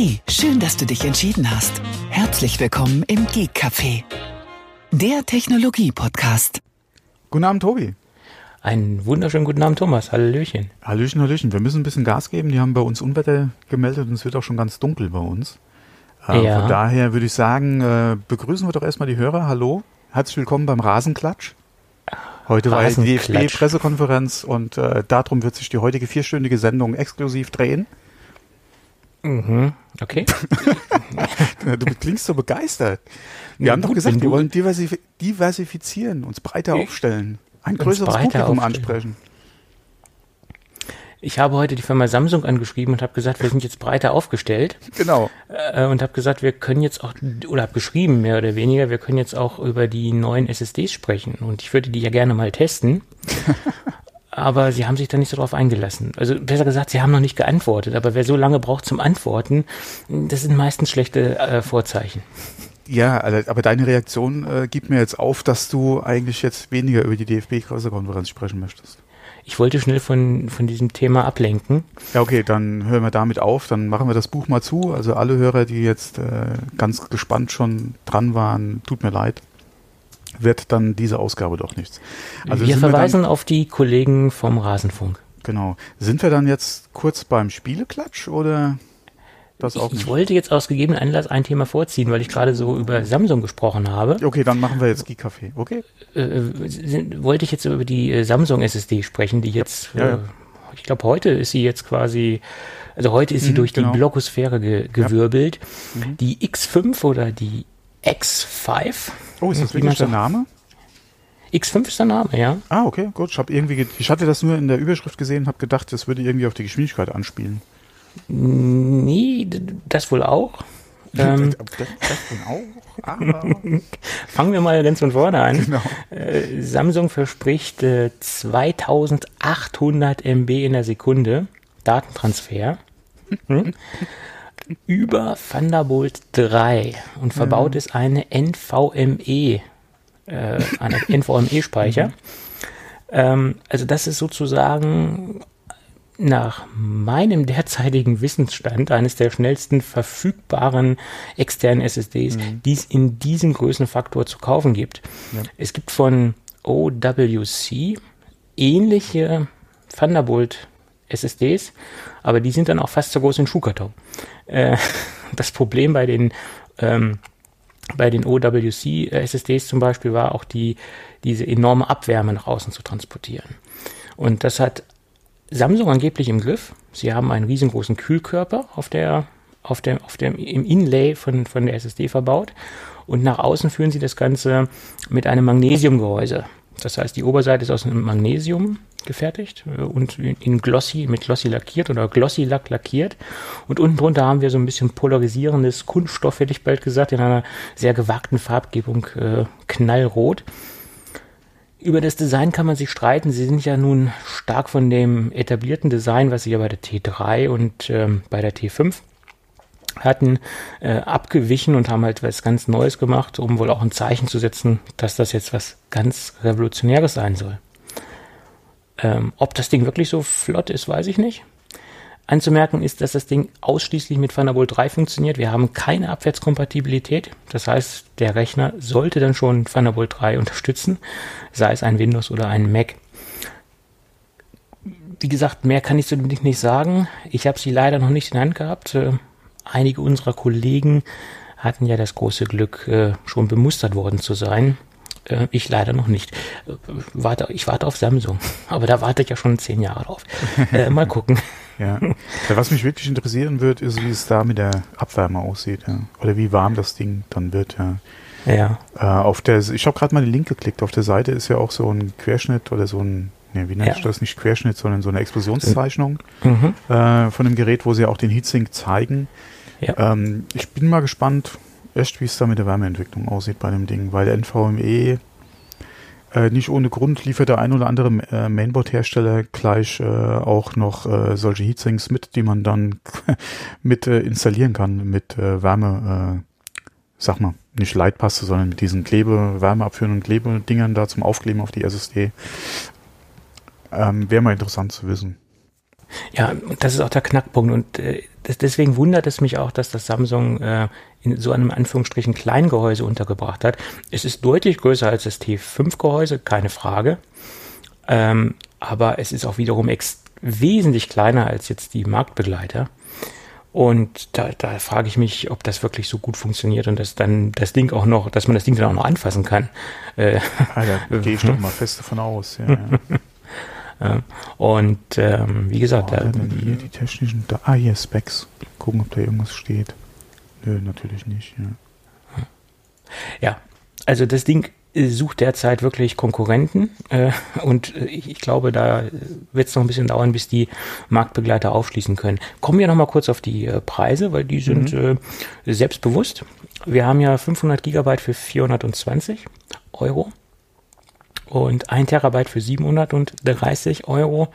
Hey, schön, dass du dich entschieden hast. Herzlich willkommen im Geek Café, der Technologie-Podcast. Guten Abend, Tobi. Einen wunderschönen guten Abend, Thomas. Hallöchen. Hallöchen, Hallöchen. Wir müssen ein bisschen Gas geben. Die haben bei uns Unwetter gemeldet und es wird auch schon ganz dunkel bei uns. Äh, Ja. Von daher würde ich sagen, äh, begrüßen wir doch erstmal die Hörer. Hallo, herzlich willkommen beim Rasenklatsch. Heute war die. DFB-Pressekonferenz und äh, darum wird sich die heutige vierstündige Sendung exklusiv drehen. Mhm. Okay. Du klingst so begeistert. Wir haben doch gut, gesagt, wenn wir wollen diversif diversifizieren, uns breiter Ich- aufstellen, ein größeres Publikum aufstellen. ansprechen. Ich habe heute die Firma Samsung angeschrieben und habe gesagt, wir sind jetzt breiter aufgestellt Genau. äh, und habe gesagt, wir können jetzt auch, oder habe geschrieben mehr oder weniger, wir können jetzt auch über die neuen SSDs sprechen und ich würde die ja gerne mal testen. Aber sie haben sich da nicht so drauf eingelassen. Also besser gesagt, sie haben noch nicht geantwortet. Aber wer so lange braucht zum Antworten, das sind meistens schlechte äh, Vorzeichen. Ja, also, aber deine Reaktion äh, gibt mir jetzt auf, dass du eigentlich jetzt weniger über die DFB-Pressekonferenz sprechen möchtest. Ich wollte schnell von, von diesem Thema ablenken. Ja, okay, dann hören wir damit auf, dann machen wir das Buch mal zu. Also alle Hörer, die jetzt äh, ganz gespannt schon dran waren, tut mir leid, wird dann diese Ausgabe doch nichts. Also wir verweisen auf die Kollegen vom Rasenfunk. Dann, genau. Sind wir dann jetzt kurz beim Spieleklatsch oder das auch Ich, ich wollte jetzt aus gegebenen Anlass ein Thema vorziehen, weil ich gerade so über Samsung gesprochen habe. Okay, dann machen wir jetzt Geek-Café, okay? Äh, sind, wollte ich jetzt über die äh, Samsung SSD sprechen, die jetzt, Ja, ja. Äh, ich glaube, heute ist sie jetzt quasi, also heute ist sie Mhm, durch genau. die Blogosphäre ge gewirbelt. Mhm. Die X5 oder die X5. Oh, ist das wirklich der. Name? X5 ist der Name, ja. Ah, okay, gut. Ich irgendwie, ge- ich hatte das nur in der Überschrift gesehen, habe gedacht, das würde irgendwie auf die Geschwindigkeit anspielen. Nee, das wohl auch. Ähm, das, das auch? Aber, fangen wir mal ganz von vorne an. genau. Äh, Samsung verspricht äh, 2800 MB in der Sekunde Datentransfer hm? Über Thunderbolt 3 und verbaut ist eine NVMe, äh, eine NVMe-Speicher. Ähm, also das ist sozusagen nach meinem derzeitigen Wissensstand eines der schnellsten verfügbaren externen SSDs, die es in diesem Größenfaktor zu kaufen gibt. Ja. Es gibt von OWC ähnliche Thunderbolt SSDs, aber die sind dann auch fast so groß wie ein Schuhkarton. Äh, das Problem bei den ähm, bei den OWC SSDs zum Beispiel war auch die, diese enorme Abwärme nach außen zu transportieren. Und das hat Samsung angeblich im Griff. Sie haben einen riesengroßen Kühlkörper auf der, auf dem, auf dem, im Inlay von, von der SSD verbaut. Und nach außen führen sie das Ganze mit einem Magnesiumgehäuse. Das heißt, die Oberseite ist aus einem Magnesium gefertigt äh, und in Glossy, mit Glossy lackiert oder Glossy Lack lackiert. Und unten drunter haben wir so ein bisschen polarisierendes Kunststoff, hätte ich bald gesagt, in einer sehr gewagten Farbgebung, äh, knallrot. Über das Design kann man sich streiten. Sie sind ja nun stark von dem etablierten Design, was sie ja bei der T3 und ähm, bei der T5 hatten, äh, abgewichen und haben halt was ganz Neues gemacht, um wohl auch ein Zeichen zu setzen, dass das jetzt was ganz Revolutionäres sein soll. Ähm, ob das Ding wirklich so flott ist, weiß ich nicht. Anzumerken ist, dass das Ding ausschließlich mit Thunderbolt 3 funktioniert. Wir haben keine Abwärtskompatibilität. Das heißt, der Rechner sollte dann schon Thunderbolt 3 unterstützen, sei es ein Windows oder ein Mac. Wie gesagt, mehr kann ich zu dem Ding nicht sagen. Ich habe sie leider noch nicht in Hand gehabt. Äh, Einige unserer Kollegen hatten ja das große Glück, äh, schon bemustert worden zu sein. Äh, Ich leider noch nicht. Äh, Warte, ich warte auf Samsung, aber da warte ich ja schon zehn Jahre drauf. Äh, mal gucken. Ja. ja. Was mich wirklich interessieren wird, ist, wie es da mit der Abwärme aussieht. Ja. Oder wie warm das Ding dann wird. Ja. Ja. Äh, auf der, ich habe gerade mal den Link geklickt. Auf der Seite ist ja auch so ein Querschnitt oder so ein, ne, wie nennt Ja. das? Nicht Querschnitt, sondern so eine Explosionszeichnung Mhm. äh, von dem Gerät, wo sie auch den Heatsink zeigen. Ja. Ähm, ich bin mal gespannt, echt, wie es da mit der Wärmeentwicklung aussieht bei dem Ding, weil der NVMe äh, nicht ohne Grund liefert der ein oder andere äh, Mainboard-Hersteller gleich äh, auch noch äh, solche Heatsinks mit, die man dann mit äh, installieren kann mit äh, Wärme, sag mal, nicht Leitpaste, sondern mit diesen Klebe, wärmeabführenden Klebedingern da zum Aufkleben auf die SSD. Ähm, Wäre mal interessant zu wissen. Ja, das ist auch der Knackpunkt und äh, das, deswegen wundert es mich auch, dass das Samsung äh, in so einem Anführungsstrichen Kleingehäuse untergebracht hat. Es ist deutlich größer als das T5-Gehäuse, keine Frage. Ähm, aber es ist auch wiederum wesentlich kleiner als jetzt die Marktbegleiter. Und da, da frage ich mich, ob das wirklich so gut funktioniert und dass dann das Ding auch noch, dass man das Ding dann auch noch anfassen kann. Äh, da gehe ich doch mal fest davon aus. Ja, ja. Und ähm, wie gesagt, oh, da, hier die technischen, da, ah hier Specs, gucken, ob da irgendwas steht. Nö, natürlich nicht. Ja, ja also das Ding sucht derzeit wirklich Konkurrenten äh, und äh, ich glaube, da wird es noch ein bisschen dauern, bis die Marktbegleiter aufschließen können. Kommen wir noch mal kurz auf die äh, Preise, weil die sind mhm. äh, selbstbewusst. Wir haben ja 500 Gigabyte für 420 Euro und 1 Terabyte für 730 Euro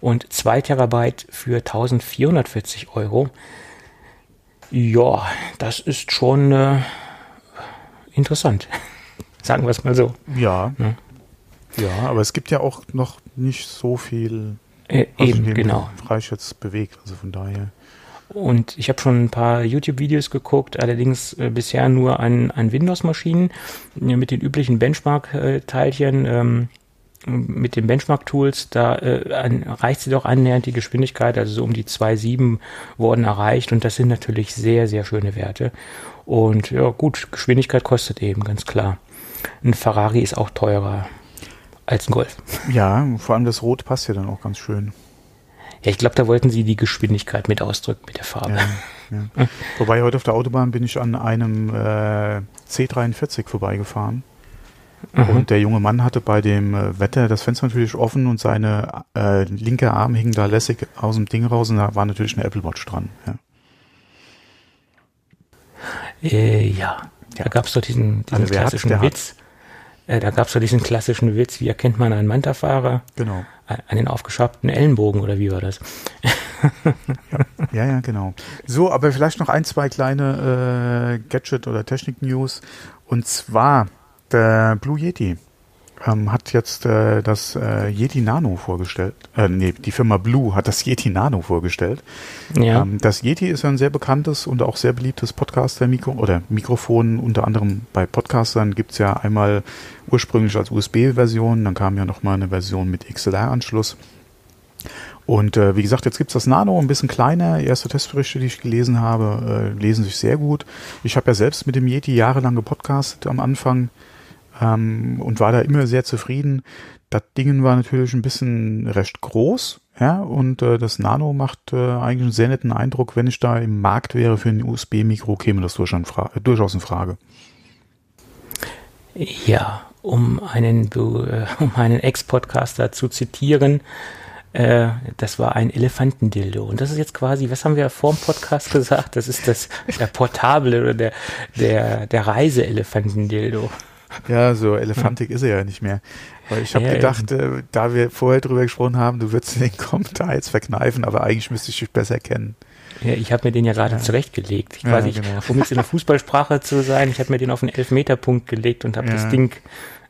und 2 Terabyte für 1440 Euro. Ja, das ist schon äh, interessant. Sagen wir es mal so. Ja. ja. Ja, aber es gibt ja auch noch nicht so viel, äh, eben, genau. Freisch jetzt bewegt. Also von daher. Und ich habe schon ein paar YouTube-Videos geguckt, allerdings äh, bisher nur an, an Windows-Maschinen mit den üblichen Benchmark-Teilchen, ähm, mit den Benchmark-Tools. Da äh, reicht sie doch annähernd die Geschwindigkeit, also so um die 2,7 wurden erreicht und das sind natürlich sehr, sehr schöne Werte. Und ja, gut, Geschwindigkeit kostet eben, ganz klar. Ein Ferrari ist auch teurer als ein Golf. Ja, vor allem das Rot passt ja dann auch ganz schön. Ja, ich glaube, da wollten sie die Geschwindigkeit mit ausdrücken mit der Farbe. Ja, ja. Wobei heute auf der Autobahn bin ich an einem äh, C43 vorbeigefahren. Mhm. Und der junge Mann hatte bei dem äh, Wetter das Fenster natürlich offen und seine äh, linke Arm hing da lässig aus dem Ding raus und da war natürlich eine Apple Watch dran. Ja, äh, ja. da gab es doch diesen, diesen also klassischen hat, Witz. Äh, da gab es doch diesen klassischen Witz, wie erkennt man einen Manta-Fahrer? Genau an den aufgeschabten Ellenbogen oder wie war das? ja, ja, ja, genau. So, aber vielleicht noch ein, zwei kleine äh, Gadget- oder Technik-News. Und zwar der Blue Yeti ähm, hat jetzt äh, das äh, Yeti Nano vorgestellt. Äh, nee, die Firma Blue hat das Yeti Nano vorgestellt. Ja. Ähm, das Yeti ist ein sehr bekanntes und auch sehr beliebtes Podcaster-Mikro oder Mikrofon. Unter anderem bei Podcastern gibt's ja einmal ursprünglich als USB-Version, dann kam ja nochmal eine Version mit XLR-Anschluss. Und äh, wie gesagt, jetzt gibt's das Nano, ein bisschen kleiner. Erste Testberichte, die ich gelesen habe, äh, lesen sich sehr gut. Ich habe ja selbst mit dem Yeti jahrelang gepodcastet am Anfang ähm, und war da immer sehr zufrieden. Das Ding war natürlich ein bisschen recht groß, ja, und äh, das Nano macht äh, eigentlich einen sehr netten Eindruck. Wenn ich da im Markt wäre für ein USB-Mikro, käme das durchaus in Frage. Ja, um einen, äh, um einen Ex-Podcaster zu zitieren, äh, das war ein Elefantendildo. Und das ist jetzt quasi, was haben wir vor dem Podcast gesagt? Das ist das der portable oder der, der, der Reiseelefantendildo. Ja, so elefantig ist er ja nicht mehr. Weil ich habe ja, gedacht, äh, da wir vorher drüber gesprochen haben, du würdest den Kommentar jetzt verkneifen, aber eigentlich müsste ich dich besser kennen. Ja, ich habe mir den ja gerade ja. zurechtgelegt. Ich weiß nicht, genau. um jetzt in der Fußballsprache zu sein, ich habe mir den auf den Elfmeterpunkt gelegt und habe das Ding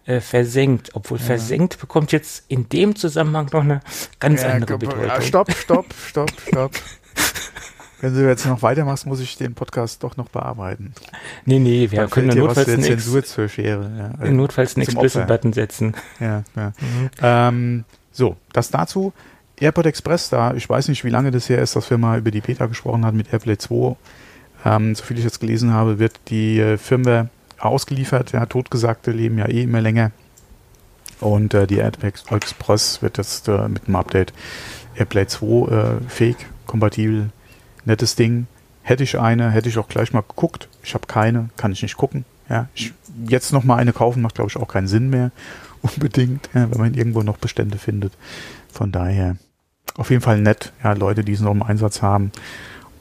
äh, versenkt. Obwohl versenkt bekommt jetzt in dem Zusammenhang noch eine ganz andere Bedeutung. Stopp, stopp, stopp, stopp. Wenn du jetzt noch weitermachst, muss ich den Podcast doch noch bearbeiten. Nee, nee, wir Dann können notfalls eine Zensur zur Schere. Ja, also notfalls einen Explicit-Button setzen. Ja, ja. Mhm. Ähm, so, das dazu. Airport Express, da, ich weiß nicht, wie lange das her ist, dass wir mal über die Beta gesprochen haben mit AirPlay 2. Ähm, soviel ich jetzt gelesen habe, wird die äh, Firmware ausgeliefert. Ja, Totgesagte leben ja eh immer länger. Und äh, die AirPod Express wird jetzt äh, mit dem Update AirPlay 2 äh, fähig, kompatibel nettes Ding. Hätte ich eine, hätte ich auch gleich mal geguckt. Ich habe keine, kann ich nicht gucken. Ja, ich, jetzt noch mal eine kaufen macht, glaube ich, auch keinen Sinn mehr. Unbedingt, ja, wenn man irgendwo noch Bestände findet. Von daher auf jeden Fall nett, ja, Leute, die es noch im Einsatz haben.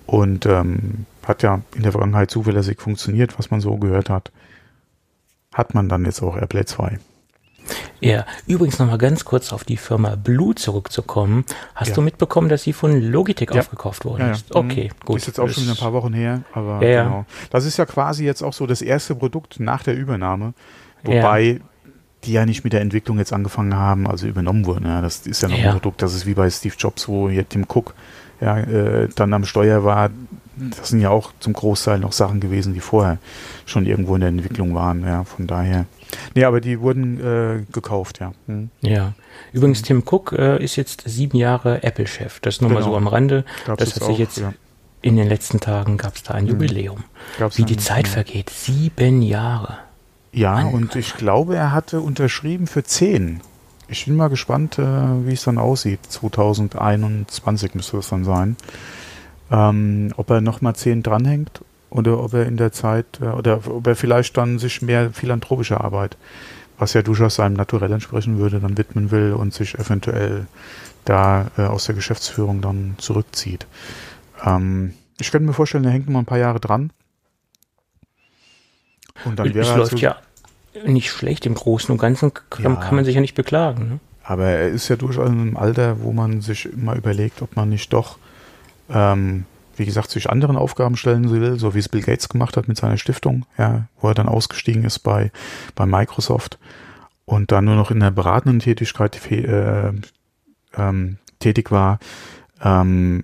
Und ähm, hat ja in der Vergangenheit zuverlässig funktioniert, was man so gehört hat. Hat man dann jetzt auch AirPlay 2. Ja, übrigens nochmal ganz kurz auf die Firma Blue zurückzukommen. Hast ja. du mitbekommen, dass sie von Logitech ja. aufgekauft worden ja, ist? Okay, mhm. gut. Ist jetzt auch schon ein paar Wochen her, aber genau. Das ist ja quasi jetzt auch so das erste Produkt nach der Übernahme. Wobei die ja nicht mit der Entwicklung jetzt angefangen haben, also übernommen wurden. Das ist ja noch ein Produkt, das ist wie bei Steve Jobs, wo hier Tim Cook ja, äh, dann am Steuer war. Das sind ja auch zum Großteil noch Sachen gewesen, die vorher schon irgendwo in der Entwicklung waren. Ja, von daher. Nee, aber die wurden äh, gekauft, ja. Hm. Ja. Übrigens, Tim Cook äh, ist jetzt sieben Jahre Apple-Chef. Das nur mal Genau. so am Rande. Gab's das hat sich jetzt ja. in den letzten Tagen gab es da ein Mhm. Jubiläum. Gab's Wie die Zeit vergeht. Sieben Jahre. Ja, Mann, und ich glaube, er hatte unterschrieben für 10. Ich bin mal gespannt, äh, wie es dann aussieht. 2021 müsste das dann sein. Ähm, ob er nochmal 10 dranhängt oder ob er in der Zeit, äh, oder ob er vielleicht dann sich mehr philanthropische Arbeit, was ja durchaus seinem Naturell entsprechen würde, dann widmen will und sich eventuell da äh, aus der Geschäftsführung dann zurückzieht. Ähm, ich könnte mir vorstellen, er hängt noch mal ein paar Jahre dran. Und dann Es wäre er läuft so- ja nicht schlecht. Im Großen und Ganzen kann, Ja. kann man sich ja nicht beklagen. Ne? Aber er ist ja durchaus in einem Alter, wo man sich immer überlegt, ob man nicht doch, ähm, wie gesagt, sich anderen Aufgaben stellen will, so wie es Bill Gates gemacht hat mit seiner Stiftung, ja, wo er dann ausgestiegen ist bei, bei Microsoft und dann nur noch in der beratenden Tätigkeit äh, ähm, tätig war. Ähm,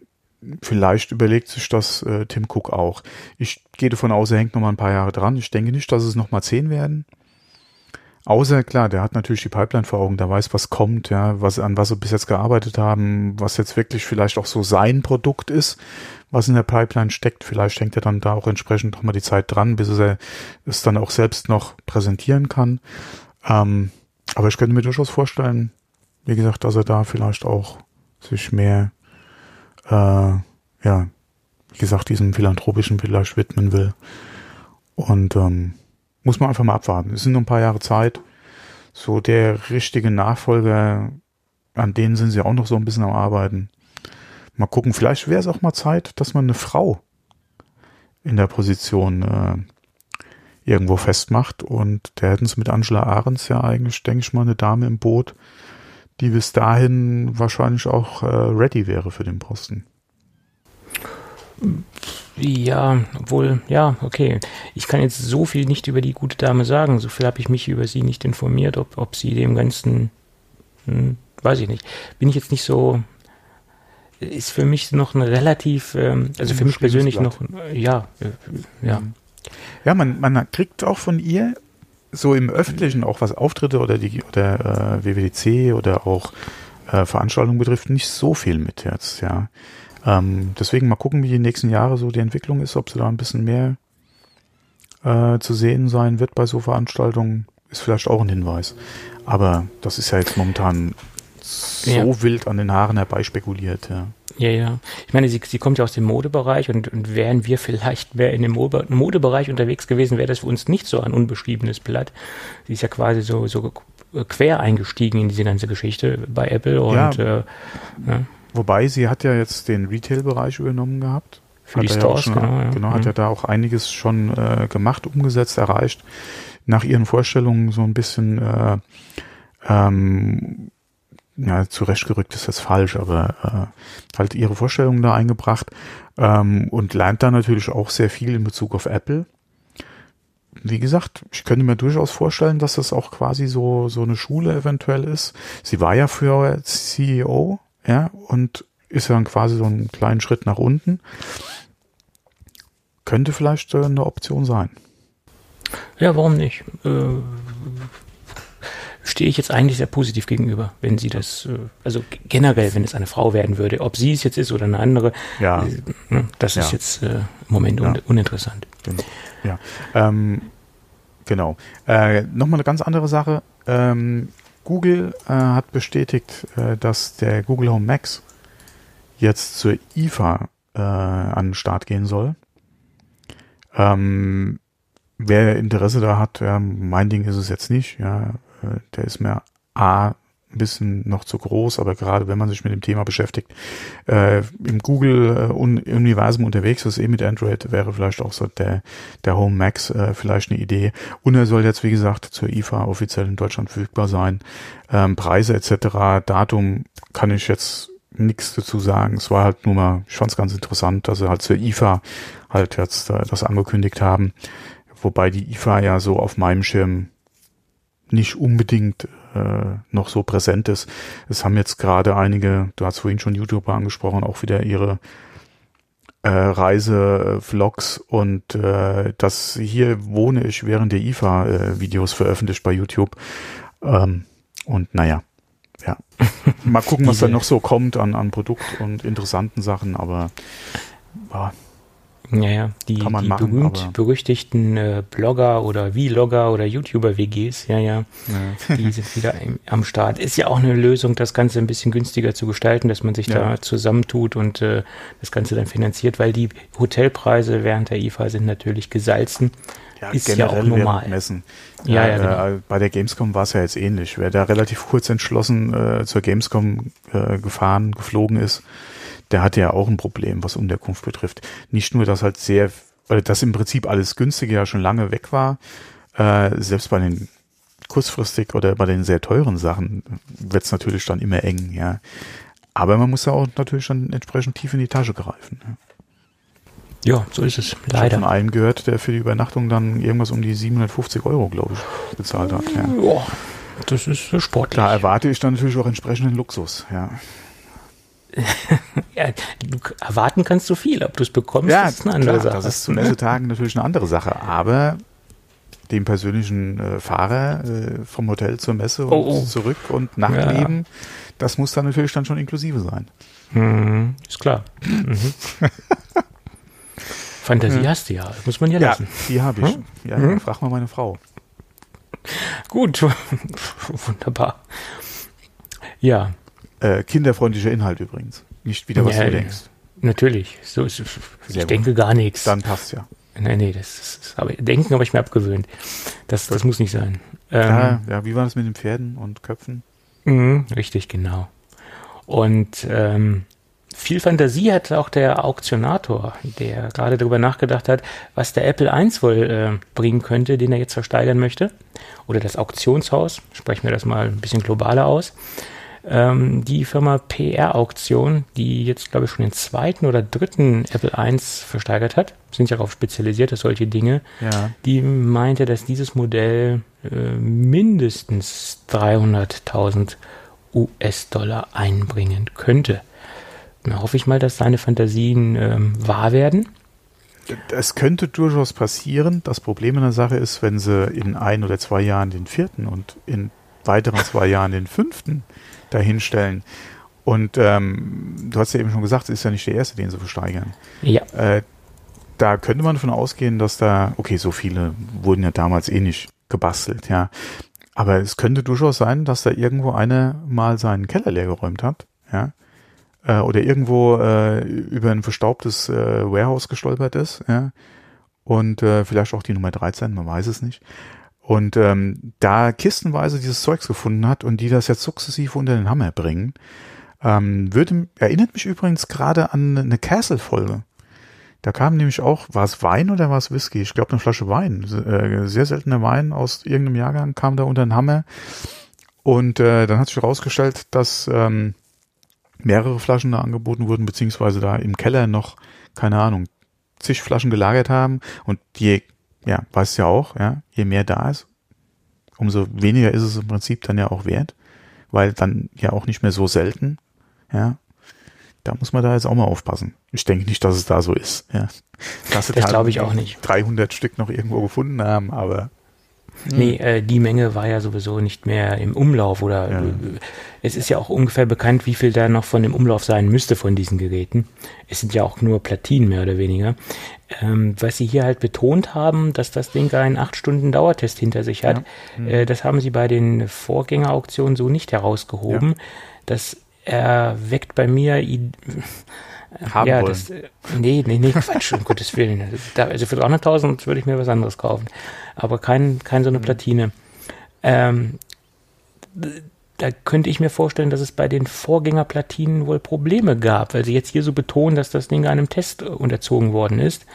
vielleicht überlegt sich das äh, Tim Cook auch. Ich gehe davon aus, er hängt noch mal ein paar Jahre dran. Ich denke nicht, dass es noch mal zehn werden. Außer, klar, der hat natürlich die Pipeline vor Augen, der weiß, was kommt, ja, was, an was sie bis jetzt gearbeitet haben, was jetzt wirklich vielleicht auch so sein Produkt ist, was in der Pipeline steckt. Vielleicht hängt er dann da auch entsprechend noch mal die Zeit dran, bis er es dann auch selbst noch präsentieren kann. Ähm, aber ich könnte mir durchaus vorstellen, wie gesagt, dass er da vielleicht auch sich mehr, äh, ja, wie gesagt, diesem philanthropischen vielleicht widmen will. Und ähm, muss man einfach mal abwarten. Es sind noch ein paar Jahre Zeit. So der richtige Nachfolger, an denen sind sie auch noch so ein bisschen am Arbeiten. Mal gucken, vielleicht wäre es auch mal Zeit, dass man eine Frau in der Position äh, irgendwo festmacht. Und da hätten sie mit Angela Ahrens ja eigentlich, denke ich mal, eine Dame im Boot, die bis dahin wahrscheinlich auch äh, ready wäre für den Posten. Ja, obwohl, ja, okay. Ich kann jetzt so viel nicht über die gute Dame sagen. So viel habe ich mich über sie nicht informiert, ob, ob sie dem Ganzen, hm, weiß ich nicht. Bin ich jetzt nicht so, ist für mich noch ein relativ, ähm, also für mich persönlich noch, äh, ja, äh, ja. Ja, man, man kriegt auch von ihr so im Öffentlichen, auch was Auftritte oder die oder äh, WWDC oder auch äh, Veranstaltungen betrifft, nicht so viel mit jetzt, ja. Ähm, deswegen mal gucken, wie die nächsten Jahre so die Entwicklung ist, ob sie da ein bisschen mehr äh, zu sehen sein wird bei so Veranstaltungen, ist vielleicht auch ein Hinweis. Aber das ist ja jetzt momentan so Ja. wild an den Haaren herbei spekuliert, ja. Ja, ja. Ich meine, sie, sie kommt ja aus dem Modebereich und, und wären wir vielleicht mehr in dem Mode, Modebereich unterwegs gewesen, wäre das für uns nicht so ein unbeschriebenes Blatt. Sie ist ja quasi so, so quer eingestiegen in diese ganze Geschichte bei Apple und Ja. äh, ja, Wobei sie hat ja jetzt den Retail-Bereich übernommen gehabt. für die Hat ja auch Stores, schon, genau. Ja. genau, hat Mhm. ja da auch einiges schon äh, gemacht, umgesetzt, erreicht. Nach ihren Vorstellungen so ein bisschen äh, ähm, ja, zurechtgerückt ist jetzt falsch, aber äh, halt ihre Vorstellungen da eingebracht ähm, und lernt da natürlich auch sehr viel in Bezug auf Apple. Wie gesagt, ich könnte mir durchaus vorstellen, dass das auch quasi so so eine Schule eventuell ist. Sie war ja früher CEO, ja, und ist ja dann quasi so einen kleinen Schritt nach unten. Könnte vielleicht äh, eine Option sein. ja, warum nicht? Äh, stehe ich jetzt eigentlich sehr positiv gegenüber, wenn sie das, äh, also generell, wenn es eine Frau werden würde, ob sie es jetzt ist oder eine andere, Ja, äh, ne, das ist Ja. jetzt äh, im Moment un Ja. uninteressant. Genau. Ja, ähm, genau. Äh, Nochmal eine ganz andere Sache. Ähm, Google äh, hat bestätigt, äh, dass der Google Home Max jetzt zur IFA äh, an den Start gehen soll. Ähm, wer Interesse da hat, ja, mein Ding ist es jetzt nicht. Ja, äh, der ist mir A ein bisschen noch zu groß, aber gerade wenn man sich mit dem Thema beschäftigt, äh, im Google-Universum unterwegs ist, eh mit Android, wäre vielleicht auch so der, der Home Max äh, vielleicht eine Idee. Und er soll jetzt, wie gesagt, zur IFA offiziell in Deutschland verfügbar sein. Ähm, Preise etc., Datum kann ich jetzt nichts dazu sagen. Es war halt nur mal, ich fand es ganz interessant, dass sie halt zur IFA halt jetzt äh, das angekündigt haben. Wobei die IFA ja so auf meinem Schirm nicht unbedingt äh, noch so präsent ist. Es haben jetzt gerade einige, du hast vorhin schon YouTuber angesprochen, auch wieder ihre äh, Reise-Vlogs und äh, das hier wohne ich während der IFA äh, veröffentlicht bei YouTube. Ähm, und naja, ja. Mal gucken, was da noch so kommt an, an Produkt und interessanten Sachen, aber ja, ja, ja. die, die machen, berühmt berüchtigten äh, Blogger oder Vlogger oder YouTuber-WGs, ja, ja, ja. die sind wieder im, am Start. Ist ja auch eine Lösung, das Ganze ein bisschen günstiger zu gestalten, dass man sich ja. da zusammentut und äh, das Ganze dann finanziert, weil die Hotelpreise während der IFA sind natürlich gesalzen. Ja, ist ja auch normal. Messen. Ja, ja, ja genau. äh, bei der Gamescom war es ja jetzt ähnlich. Wer da relativ kurz entschlossen äh, zur Gamescom äh, gefahren, geflogen ist, der hatte ja auch ein Problem, was Unterkunft betrifft. Nicht nur, dass halt sehr, weil das im Prinzip alles günstige ja schon lange weg war, äh, selbst bei den kurzfristig oder bei den sehr teuren Sachen wird es natürlich dann immer eng, ja. Aber man muss ja auch natürlich dann entsprechend tief in die Tasche greifen. Ja, ja so ist es. Leider. Ich habe von einem gehört, der für die Übernachtung dann irgendwas um die 750 Euro, glaube ich, bezahlt hat. Ja. ja das ist sportlich. Da erwarte ich dann natürlich auch entsprechenden Luxus, ja. ja, du, erwarten kannst du viel, ob du es bekommst, ja, ist eine andere klar, Sache. Das ist zu Messetagen natürlich eine andere Sache, aber dem persönlichen äh, Fahrer äh, vom Hotel zur Messe und oh, oh. zurück und Nachtleben, ja. das muss dann natürlich dann schon inklusive sein. Mhm, ist klar. Mhm. Fantasie hast du ja, muss man ja lassen. Ja, die habe ich. Hm? Ja, mhm. frag mal meine Frau. Gut, wunderbar. Ja, äh, kinderfreundlicher Inhalt übrigens. Nicht wieder, was ja, du denkst. Natürlich. So ist, ich gut. denke gar nichts. Dann passt ja. Nee, nee, das ist, aber Denken habe ich mir abgewöhnt. Das, das muss nicht sein. Ähm, ja, ja, wie war das mit den Pferden und Köpfen? Mh, richtig, genau. Und ähm, viel Fantasie hat auch der Auktionator, der gerade darüber nachgedacht hat, was der Apple 1 wohl äh, bringen könnte, den er jetzt versteigern möchte. Oder das Auktionshaus, sprechen wir das mal ein bisschen globaler aus. Ähm, die Firma PR Auktion, die jetzt, glaube ich, schon den zweiten oder dritten Apple I versteigert hat, sind ja darauf spezialisiert, dass solche Dinge, ja. die meinte, dass dieses Modell äh, mindestens 300.000 US-Dollar einbringen könnte. Dann hoffe ich mal, dass seine Fantasien ähm, wahr werden. Es könnte durchaus passieren. Das Problem in der Sache ist, wenn sie in ein oder zwei Jahren den vierten und in weiteren zwei Jahren den fünften dahinstellen. Und ähm, du hast ja eben schon gesagt, es ist ja nicht der erste, den sie versteigern. Ja. Äh, da könnte man davon ausgehen, dass da, okay, so viele wurden ja damals eh nicht gebastelt, ja. Aber es könnte durchaus sein, dass da irgendwo einer mal seinen Keller leergeräumt hat, ja. Äh, oder irgendwo äh, über ein verstaubtes äh, Warehouse gestolpert ist, ja. Und äh, vielleicht auch die Nummer 13, man weiß es nicht und ähm, da kistenweise dieses Zeugs gefunden hat und die das jetzt sukzessiv unter den Hammer bringen, ähm, würde, erinnert mich übrigens gerade an eine Castle-Folge. Da kam nämlich auch, war es Wein oder war es Whisky? Ich glaube eine Flasche Wein, äh, sehr seltener Wein aus irgendeinem Jahrgang kam da unter den Hammer und äh, dann hat sich herausgestellt, dass ähm, mehrere Flaschen da angeboten wurden, beziehungsweise da im Keller noch, keine Ahnung, zig Flaschen gelagert haben und je ja, weißt ja auch, ja, je mehr da ist, umso weniger ist es im Prinzip dann ja auch wert, weil dann ja auch nicht mehr so selten, ja. Da muss man da jetzt auch mal aufpassen. Ich denke nicht, dass es da so ist, ja. Das, das glaube ich auch nicht. 300 Stück noch irgendwo gefunden haben, aber hm. Nee, äh, die Menge war ja sowieso nicht mehr im Umlauf oder ja. Äh, es ist ja auch ungefähr bekannt, wie viel da noch von dem Umlauf sein müsste von diesen Geräten. Es sind ja auch nur Platinen mehr oder weniger. Ähm, was sie hier halt betont haben, dass das Ding einen 8 Stunden Dauertest hinter sich hat, ja. äh, das haben sie bei den Vorgängerauktionen so nicht herausgehoben. Ja. Das erweckt bei mir haben ja, wollen. Das, nee, nee, nee, Quatsch, um Gottes Willen. Da, also für 300.000 würde ich mir was anderes kaufen. Aber kein, kein so eine mhm. Platine. Ähm, da könnte ich mir vorstellen, dass es bei den Vorgängerplatinen wohl Probleme gab, weil sie jetzt hier so betonen, dass das Ding einem Test unterzogen worden ist.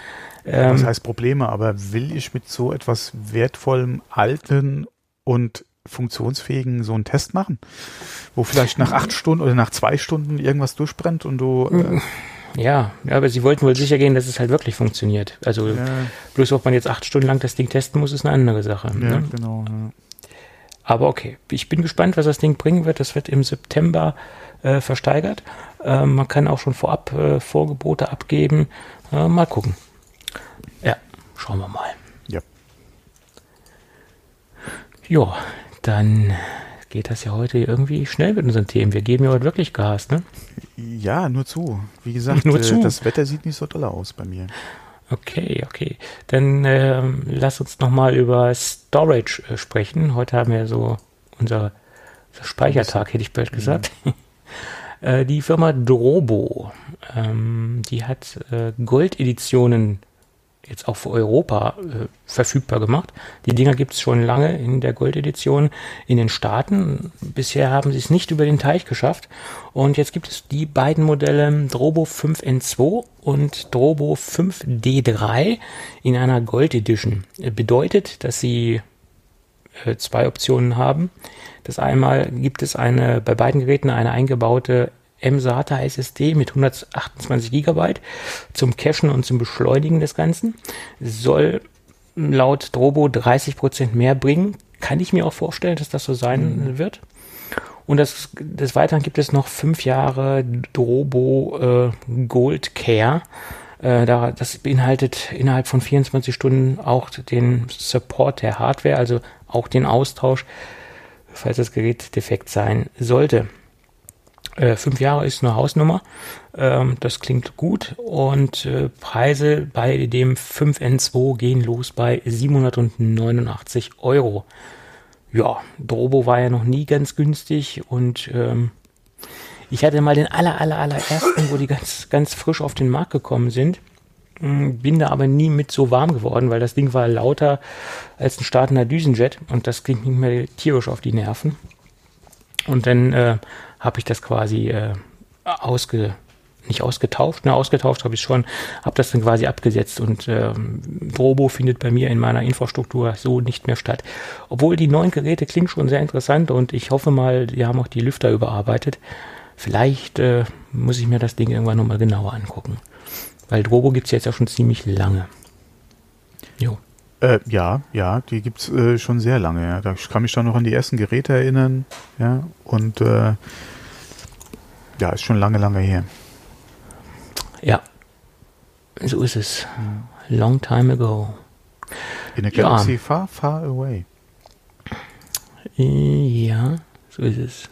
Ähm, was heißt Probleme? Aber will ich mit so etwas wertvollem, alten und funktionsfähigen so einen Test machen? Wo vielleicht nach acht Stunden oder nach zwei Stunden irgendwas durchbrennt und du. Äh ja, ja, aber sie wollten wohl sicher gehen, dass es halt wirklich funktioniert. Also ja. bloß ob man jetzt acht Stunden lang das Ding testen muss, ist eine andere Sache. Ja, ne? genau. Ja. Aber okay, ich bin gespannt, was das Ding bringen wird. Das wird im September äh, versteigert. Äh, man kann auch schon vorab äh, Vorgebote abgeben. Äh, mal gucken. Ja, schauen wir mal. Ja. Ja, dann geht das ja heute irgendwie schnell mit unseren Themen. Wir geben ja heute wirklich Gas, ne? Ja, nur zu. Wie gesagt, Nur äh, zu. das Wetter sieht nicht so toll aus bei mir. Okay, okay. Dann ähm, lass uns nochmal über Storage äh, sprechen. Heute haben wir so unser, unser Speichertag, hätte ich bald gesagt. äh, die Firma Drobo, ähm, die hat äh, Goldeditionen jetzt auch für Europa äh, verfügbar gemacht. Die Dinger gibt es schon lange in der Goldedition in den Staaten. Bisher haben sie es nicht über den Teich geschafft. Und jetzt gibt es die beiden Modelle Drobo 5N2 und Drobo 5D3 in einer Gold Edition. Äh, Bedeutet, dass sie äh, zwei Optionen haben. Das einmal gibt es eine bei beiden Geräten eine eingebaute M-SATA SSD mit 128 GB zum Cachen und zum Beschleunigen des Ganzen. Soll laut Drobo 30% mehr bringen. Kann ich mir auch vorstellen, dass das so sein wird. Und das, des Weiteren gibt es noch fünf Jahre Drobo äh, Gold Care. Äh, da, das beinhaltet innerhalb von 24 Stunden auch den Support der Hardware, also auch den Austausch, falls das Gerät defekt sein sollte. Äh, fünf Jahre ist eine Hausnummer. Ähm, das klingt gut. Und äh, Preise bei dem 5N2 gehen los bei 789 Euro. Ja, Drobo war ja noch nie ganz günstig und ähm, ich hatte mal den aller, aller, allerersten, wo die ganz, ganz frisch auf den Markt gekommen sind. Mm, Bin da aber nie mit so warm geworden, weil das Ding war lauter als ein startender Düsenjet und das ging mehr tierisch auf die Nerven. Und dann äh, habe ich das quasi äh, ausge nicht ausgetauscht, ne, ausgetauscht habe ich schon, habe das dann quasi abgesetzt und ähm, Drobo findet bei mir in meiner Infrastruktur so nicht mehr statt. Obwohl die neuen Geräte klingen schon sehr interessant und ich hoffe mal, die haben auch die Lüfter überarbeitet. Vielleicht äh, muss ich mir das Ding irgendwann nochmal genauer angucken. Weil Drobo gibt es jetzt ja schon ziemlich lange. Jo. Äh, ja, ja, die gibt's äh, schon sehr lange. Ja. Da ich kann mich da noch an die ersten Geräte erinnern. Ja, und äh, ja, ist schon lange, lange her. Ja. So ist es. Long time ago. In a Ja. galaxy far, far away. Äh, Ja, so ist es.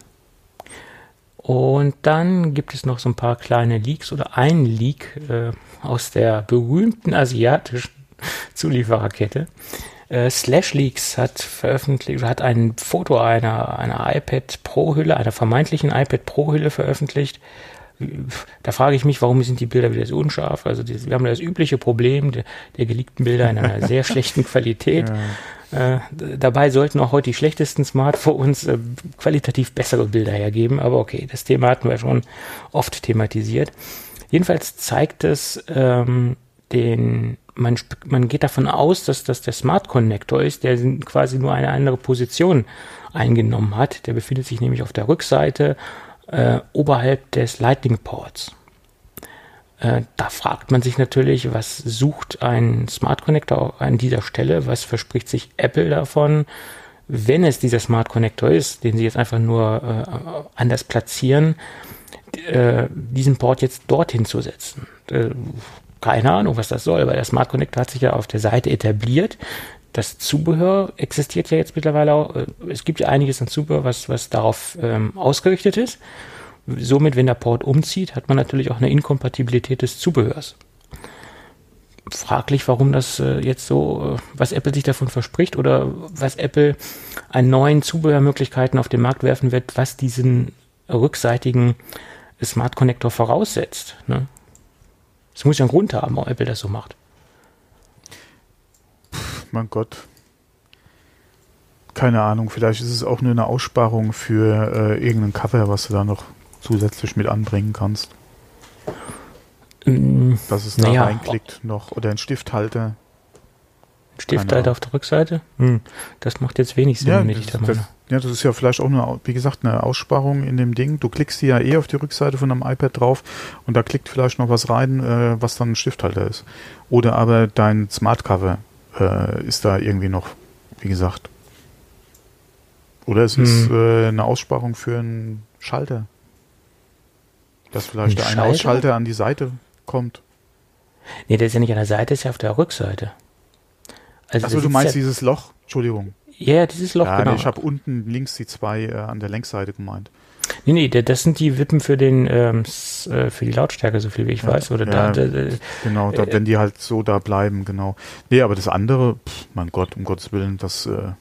Und dann gibt es noch so ein paar kleine Leaks oder ein Leak äh, aus der berühmten asiatischen Zuliefererkette. Äh, Slash Leaks hat veröffentlicht, hat ein Foto einer, einer iPad Pro Hülle, einer vermeintlichen iPad Pro Hülle veröffentlicht. Da frage ich mich, warum sind die Bilder wieder so unscharf? Also die, wir haben das übliche Problem der, der geleakten Bilder in einer sehr schlechten Qualität. Äh, d- dabei sollten auch heute die schlechtesten Smartphones äh, qualitativ bessere Bilder hergeben. Aber okay, das Thema hatten wir schon oft thematisiert. Jedenfalls zeigt es ähm, den, man, man geht davon aus, dass das der Smart Connector ist, der quasi nur eine andere Position eingenommen hat. Der befindet sich nämlich auf der Rückseite äh, oberhalb des Lightning Ports. Äh, da fragt man sich natürlich, was sucht ein Smart Connector an dieser Stelle? Was verspricht sich Apple davon, wenn es dieser Smart Connector ist, den sie jetzt einfach nur äh, anders platzieren, äh, diesen Port jetzt dorthin zu setzen? Keine Ahnung, was das soll, weil der Smart Connector hat sich ja auf der Seite etabliert. Das Zubehör existiert ja jetzt mittlerweile auch. Äh, Es gibt ja einiges an Zubehör, was, was darauf ähm, ausgerichtet ist. Somit, wenn der Port umzieht, hat man natürlich auch eine Inkompatibilität des Zubehörs. Fraglich, warum das äh, jetzt so, äh, was Apple sich davon verspricht oder was Apple an neuen Zubehörmöglichkeiten auf den Markt werfen wird, was diesen rückseitigen Smart Connector voraussetzt. Ne? Es muss ja einen Grund haben, warum Apple das so macht. Mein Gott. Keine Ahnung, vielleicht ist es auch nur eine Aussparung für äh, irgendein Cover, was du da noch zusätzlich mit anbringen kannst. Mm, Dass es da Naja, reinklickt noch. Oder ein Stifthalter. Stift halt auf der Rückseite? Hm, das macht jetzt wenig Sinn, Ja wenn das, ich da das, meine. ja, das ist ja vielleicht auch eine, wie gesagt, eine Aussparung in dem Ding. Du klickst ja eh auf die Rückseite von einem iPad drauf und da klickt vielleicht noch was rein, äh, was dann ein Stifthalter ist. Oder aber dein Smart Cover äh, ist da irgendwie noch, wie gesagt, Oder es ist äh, eine Aussparung für einen Schalter. Dass vielleicht Ein der eine Schalter? Ausschalter an die Seite kommt. Nee, der ist ja nicht an der Seite, der ist ja auf der Rückseite. Also Achso, du meinst ja, dieses Loch? Entschuldigung. Ja, dieses Loch, ja, genau. nee, ich habe unten links die zwei äh, an der Längsseite gemeint. Nee, nee, das sind die Wippen für den ähm, äh, für die Lautstärke, so viel wie ich Ja, weiß. Oder ja. da, da, da, Genau, da, Äh, wenn die halt so da bleiben, genau. Nee, aber das andere, pff, mein Gott, um Gottes Willen, das äh,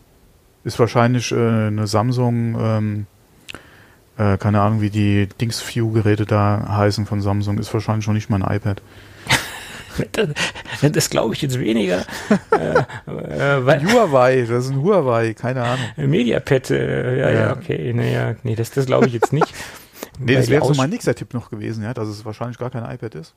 ist wahrscheinlich äh, eine Samsung, ähm, äh, keine Ahnung, wie die Dings-View-Geräte da heißen von Samsung, ist wahrscheinlich schon nicht mein iPad. das, glaube ich jetzt weniger. äh, äh, Huawei, das ist ein Huawei, keine Ahnung. Mediapad, äh, ja, ja, Ja. okay, naja, nee, das, das glaube ich jetzt nicht. Nee, das wäre so mein nächster Tipp noch gewesen, ja, dass es wahrscheinlich gar kein iPad ist.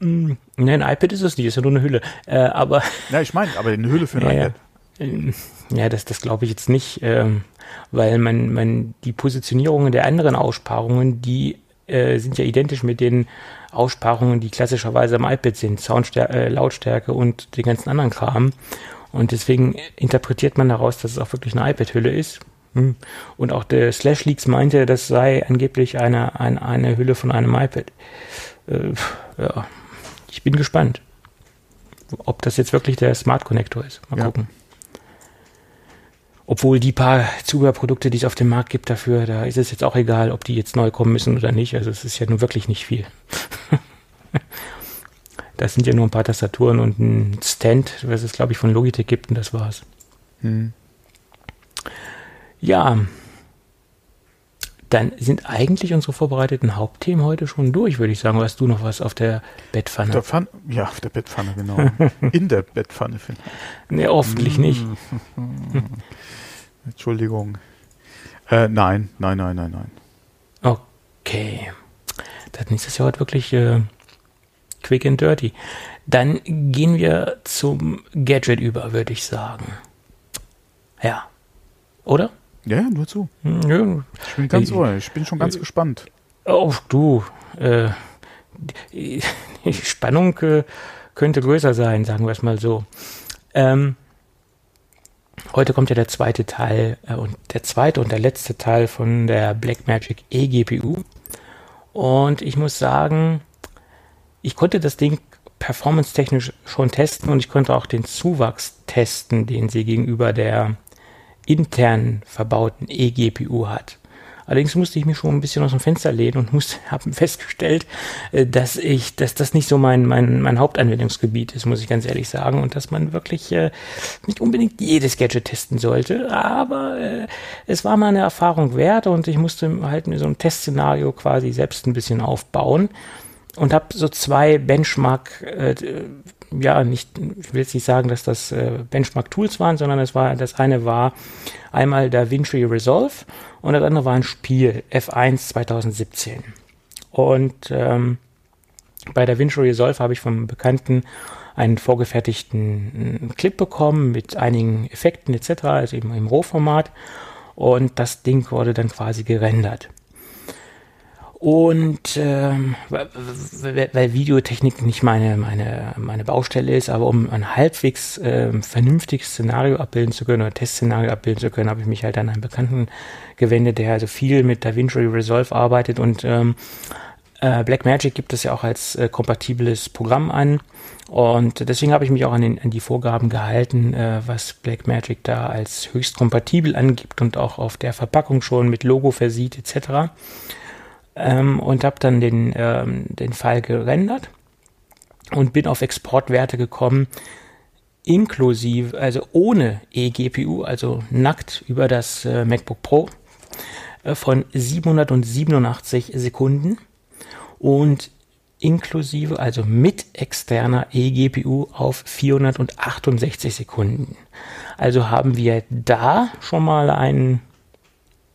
Mm, Nee, ein iPad ist es nicht, ist ja nur eine Hülle. Äh, aber Ja, ich meine, aber eine Hülle für ein Ja, ja. iPad. Ähm, Ja, das, das glaube ich jetzt nicht, ähm, weil man, man die Positionierungen der anderen Aussparungen, die äh, sind ja identisch mit den Aussparungen, die klassischerweise am iPad sind, Soundstärke, äh, Lautstärke und den ganzen anderen Kram. Und deswegen interpretiert man daraus, dass es auch wirklich eine iPad-Hülle ist. Hm. Und auch der Slash Leaks meinte, das sei angeblich eine, eine, eine Hülle von einem iPad. Äh, ja, ich bin gespannt, ob das jetzt wirklich der Smart Connector ist. Mal Ja. gucken. Obwohl die paar Zubehörprodukte, die es auf dem Markt gibt dafür, da ist es jetzt auch egal, ob die jetzt neu kommen müssen oder nicht. Also es ist ja nun wirklich nicht viel. das sind ja nur ein paar Tastaturen und ein Stand, was es glaube ich von Logitech gibt und das war's. Hm. Ja, dann sind eigentlich unsere vorbereiteten Hauptthemen heute schon durch, würde ich sagen. Oder hast du noch was auf der Bettpfanne? Der Pfanne, ja, auf der Bettpfanne, genau. In der Bettpfanne, finde Nee, hoffentlich nicht. Entschuldigung. Äh, nein, nein, nein, nein, nein. Okay. Dann ist es ja heute wirklich äh, quick and dirty. Dann gehen wir zum Gadget über, würde ich sagen. Ja. Oder? Ja, nur zu. Hm, Ja. Ich bin ganz Äh, ohr. Ich bin schon ganz äh, gespannt. Oh, du. Äh, die, die Spannung äh, könnte größer sein, sagen wir es mal so. Ähm, heute kommt ja der zweite Teil äh, und der zweite und der letzte Teil von der Blackmagic eGPU. Und ich muss sagen, ich konnte das Ding performance-technisch schon testen und ich konnte auch den Zuwachs testen, den sie gegenüber der intern verbauten eGPU hat. Allerdings musste ich mich schon ein bisschen aus dem Fenster lehnen und habe festgestellt, äh, dass ich, dass das nicht so mein, mein, mein Hauptanwendungsgebiet ist, muss ich ganz ehrlich sagen, und dass man wirklich äh, nicht unbedingt jedes Gadget testen sollte, aber äh, es war mal eine Erfahrung wert und ich musste halt mir so ein Testszenario quasi selbst ein bisschen aufbauen und habe so zwei Benchmark, äh, ja, nicht, ich will jetzt nicht sagen, dass das äh, Benchmark-Tools waren, sondern es war, das eine war einmal DaVinci Resolve und das andere war ein Spiel, F1 2017. Und ähm, bei DaVinci Resolve habe ich vom Bekannten einen vorgefertigten äh, Clip bekommen mit einigen Effekten etc., also eben im Rohformat. Und das Ding wurde dann quasi gerendert. Und ähm, weil, weil Videotechnik nicht meine, meine, meine Baustelle ist, aber um ein halbwegs ähm, vernünftiges Szenario abbilden zu können oder Testszenario abbilden zu können, habe ich mich halt an einen Bekannten gewendet, der also viel mit DaVinci Resolve arbeitet und ähm, äh, Blackmagic gibt es ja auch als äh, kompatibles Programm an. Und deswegen habe ich mich auch an, den, an die Vorgaben gehalten, äh, was Blackmagic da als höchst kompatibel angibt und auch auf der Verpackung schon mit Logo versieht etc ähm, und habe dann den, ähm, den File gerendert und bin auf Exportwerte gekommen, inklusive, also ohne eGPU, also nackt über das äh, MacBook Pro äh, von 787 Sekunden und inklusive, also mit externer eGPU auf 468 Sekunden. Also haben wir da schon mal einen